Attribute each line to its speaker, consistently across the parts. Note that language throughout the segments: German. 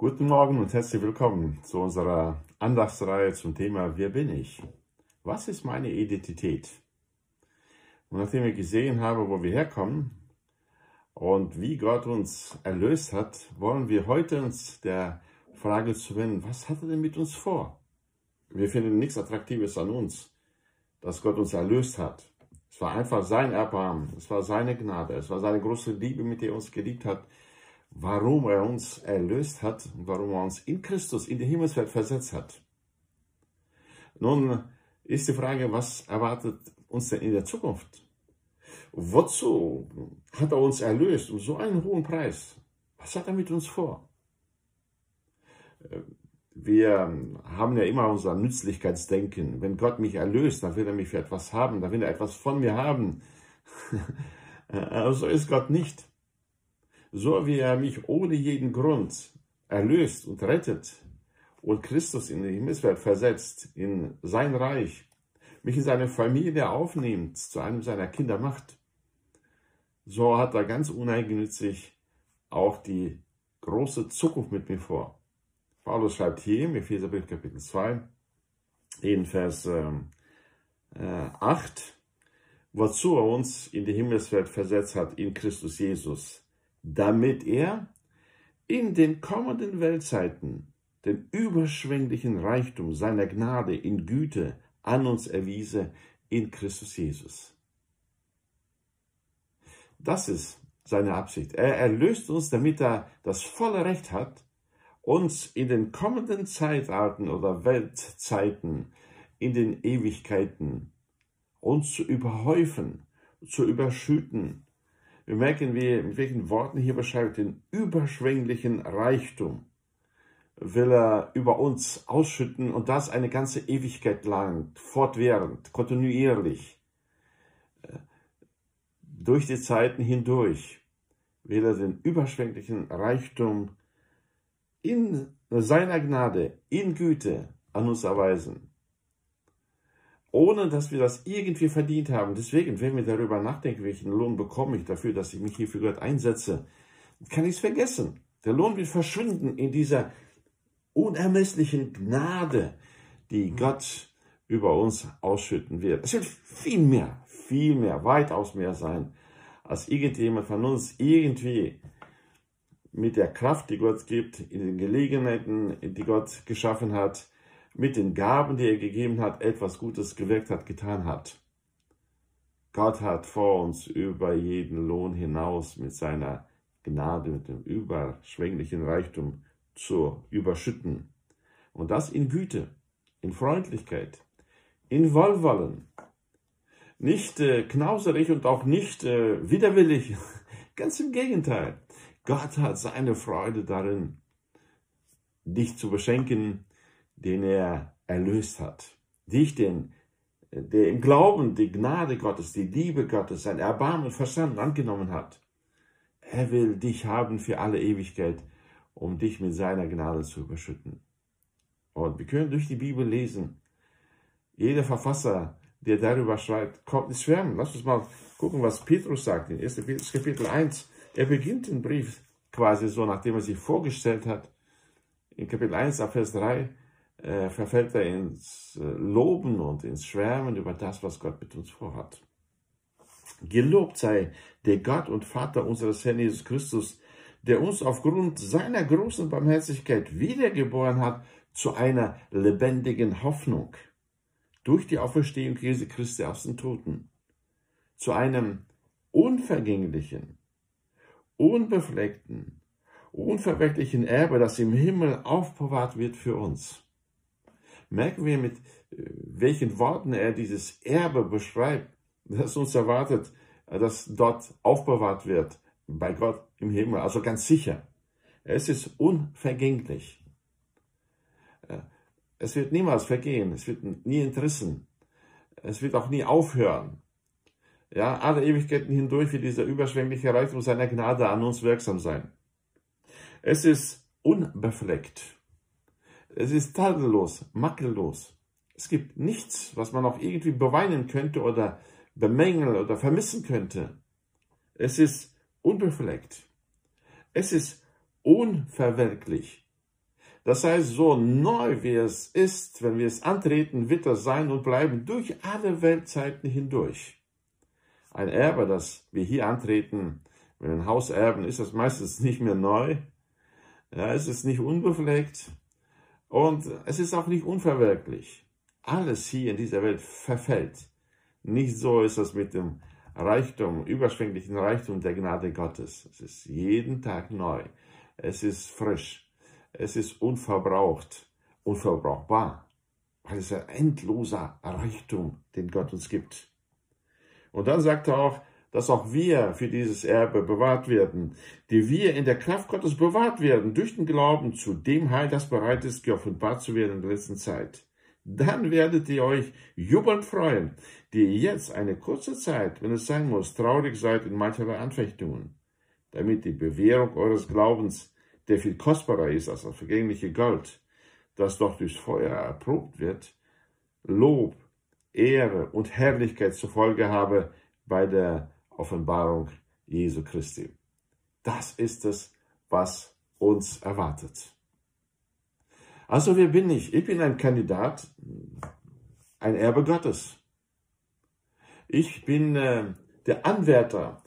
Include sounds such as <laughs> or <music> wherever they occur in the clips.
Speaker 1: Guten Morgen und herzlich willkommen zu unserer Andachtsreihe zum Thema Wer bin ich? Was ist meine Identität? Und nachdem wir gesehen haben, wo wir herkommen und wie Gott uns erlöst hat, wollen wir heute uns der Frage zuwenden, was hat er denn mit uns vor? Wir finden nichts Attraktives an uns, dass Gott uns erlöst hat. Es war einfach sein Erbarmen, es war seine Gnade, es war seine große Liebe, mit der er uns geliebt hat, warum er uns erlöst hat und warum er uns in Christus in die Himmelswelt versetzt hat. Nun ist die Frage, was erwartet uns denn in der Zukunft? Wozu hat er uns erlöst um so einen hohen Preis? Was hat er mit uns vor? Wir haben ja immer unser Nützlichkeitsdenken. Wenn Gott mich erlöst, dann will er mich für etwas haben, dann will er etwas von mir haben. <laughs> so ist Gott nicht so wie er mich ohne jeden Grund erlöst und rettet und Christus in die Himmelswelt versetzt, in sein Reich, mich in seine Familie aufnimmt, zu einem seiner Kinder macht, so hat er ganz uneigennützig auch die große Zukunft mit mir vor. Paulus schreibt hier im Epheserbrief Kapitel 2 in Vers äh, 8, wozu er uns in die Himmelswelt versetzt hat in Christus Jesus, damit er in den kommenden Weltzeiten den überschwänglichen Reichtum seiner Gnade in Güte an uns erwiese in Christus Jesus. Das ist seine Absicht. Er erlöst uns, damit er das volle Recht hat, uns in den kommenden Zeitalten oder Weltzeiten, in den Ewigkeiten, uns zu überhäufen, zu überschütten, wir merken, wie, mit welchen Worten hier beschreibt, den überschwänglichen Reichtum will er über uns ausschütten und das eine ganze Ewigkeit lang, fortwährend, kontinuierlich, durch die Zeiten hindurch will er den überschwänglichen Reichtum in seiner Gnade, in Güte an uns erweisen ohne dass wir das irgendwie verdient haben. Deswegen, wenn wir darüber nachdenken, welchen Lohn bekomme ich dafür, dass ich mich hier für Gott einsetze, kann ich es vergessen. Der Lohn wird verschwinden in dieser unermesslichen Gnade, die Gott über uns ausschütten wird. Es wird viel mehr, viel mehr, weitaus mehr sein, als irgendjemand von uns irgendwie mit der Kraft, die Gott gibt, in den Gelegenheiten, die Gott geschaffen hat, mit den Gaben, die er gegeben hat, etwas Gutes gewirkt hat, getan hat. Gott hat vor uns über jeden Lohn hinaus mit seiner Gnade, mit dem überschwänglichen Reichtum zu überschütten. Und das in Güte, in Freundlichkeit, in Wohlwollen. Nicht äh, knauserig und auch nicht äh, widerwillig. <laughs> Ganz im Gegenteil. Gott hat seine Freude darin, dich zu beschenken den er erlöst hat. Dich, den, der im Glauben die Gnade Gottes, die Liebe Gottes, sein Erbarmen verstanden angenommen hat. Er will dich haben für alle Ewigkeit, um dich mit seiner Gnade zu überschütten. Und wir können durch die Bibel lesen. Jeder Verfasser, der darüber schreibt, kommt ins Schwärmen. Lass uns mal gucken, was Petrus sagt in 1. Petrus Kapitel 1. Er beginnt den Brief quasi so, nachdem er sich vorgestellt hat. In Kapitel 1, ab Vers 3 äh, verfällt er ins äh, Loben und ins Schwärmen über das, was Gott mit uns vorhat. Gelobt sei der Gott und Vater unseres Herrn Jesus Christus, der uns aufgrund seiner großen Barmherzigkeit wiedergeboren hat zu einer lebendigen Hoffnung durch die Auferstehung Jesu Christi aus den Toten, zu einem unvergänglichen, unbefleckten, unverwechlichen Erbe, das im Himmel aufbewahrt wird für uns merken wir, mit äh, welchen Worten er dieses Erbe beschreibt, das uns erwartet, äh, das dort aufbewahrt wird bei Gott im Himmel, also ganz sicher. Es ist unvergänglich. Äh, es wird niemals vergehen, es wird nie entrissen, es wird auch nie aufhören. Ja, alle Ewigkeiten hindurch wird dieser überschwängliche Reichtum seiner Gnade an uns wirksam sein. Es ist unbefleckt. Es ist tadellos, makellos. Es gibt nichts, was man auch irgendwie beweinen könnte oder bemängeln oder vermissen könnte. Es ist unbefleckt. Es ist unverwelklich. Das heißt, so neu wie es ist, wenn wir es antreten, wird das sein und bleiben durch alle Weltzeiten hindurch. Ein Erbe, das wir hier antreten, wenn wir ein Haus erben, ist das meistens nicht mehr neu. Ja, es ist nicht unbefleckt und es ist auch nicht unverwirklich. Alles hier in dieser Welt verfällt. Nicht so ist das mit dem Reichtum, überschwänglichen Reichtum der Gnade Gottes. Es ist jeden Tag neu. Es ist frisch. Es ist unverbraucht, unverbrauchbar. Weil es ein endloser Reichtum, den Gott uns gibt. Und dann sagt er auch, dass auch wir für dieses Erbe bewahrt werden, die wir in der Kraft Gottes bewahrt werden, durch den Glauben zu dem Heil, das bereit ist, geoffenbart zu werden in der letzten Zeit. Dann werdet ihr euch jubelnd freuen, die ihr jetzt eine kurze Zeit, wenn es sein muss, traurig seid in mancherlei Anfechtungen, damit die Bewährung eures Glaubens, der viel kostbarer ist als das vergängliche Gold, das doch durchs Feuer erprobt wird, Lob, Ehre und Herrlichkeit zur Folge habe bei der Offenbarung Jesu Christi. Das ist es, was uns erwartet. Also wer bin ich? Ich bin ein Kandidat, ein Erbe Gottes. Ich bin äh, der Anwärter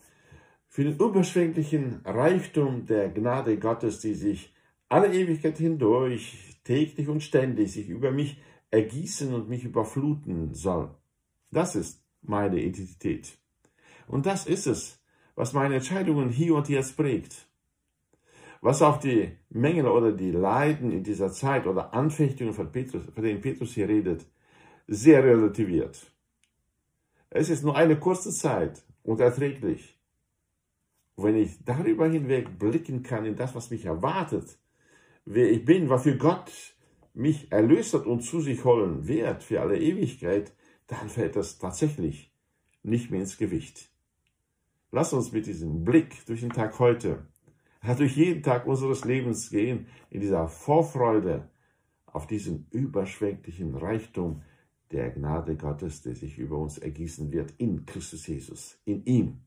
Speaker 1: für den überschwänglichen Reichtum der Gnade Gottes, die sich alle Ewigkeit hindurch, täglich und ständig sich über mich ergießen und mich überfluten soll. Das ist meine Identität. Und das ist es, was meine Entscheidungen hier und jetzt prägt was auch die Mängel oder die Leiden in dieser Zeit oder Anfechtungen von, Petrus, von denen Petrus hier redet, sehr relativiert. Es ist nur eine kurze Zeit und erträglich. Wenn ich darüber hinweg blicken kann in das, was mich erwartet, wer ich bin, wofür Gott mich erlöst hat und zu sich holen wird für alle Ewigkeit, dann fällt das tatsächlich nicht mehr ins Gewicht. Lass uns mit diesem Blick durch den Tag heute durch jeden Tag unseres Lebens gehen in dieser Vorfreude auf diesen überschwänglichen Reichtum der Gnade Gottes, der sich über uns ergießen wird in Christus Jesus. In ihm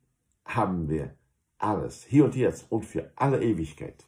Speaker 1: haben wir alles, hier und jetzt und für alle Ewigkeit.